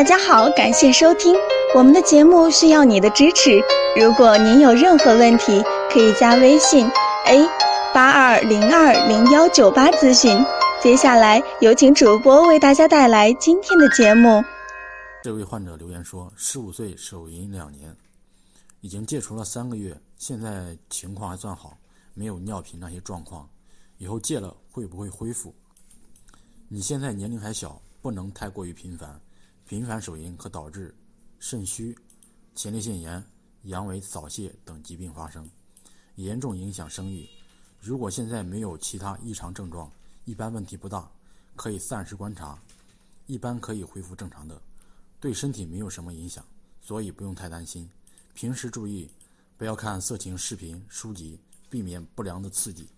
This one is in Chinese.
大家好，感谢收听我们的节目，需要你的支持。如果您有任何问题，可以加微信 a 八二零二零幺九八咨询。接下来有请主播为大家带来今天的节目。这位患者留言说：十五岁手淫两年，已经戒除了三个月，现在情况还算好，没有尿频那些状况。以后戒了会不会恢复？你现在年龄还小，不能太过于频繁。频繁手淫可导致肾虚、前列腺炎、阳痿、早泄等疾病发生，严重影响生育。如果现在没有其他异常症状，一般问题不大，可以暂时观察，一般可以恢复正常的，对身体没有什么影响，所以不用太担心。平时注意，不要看色情视频、书籍，避免不良的刺激。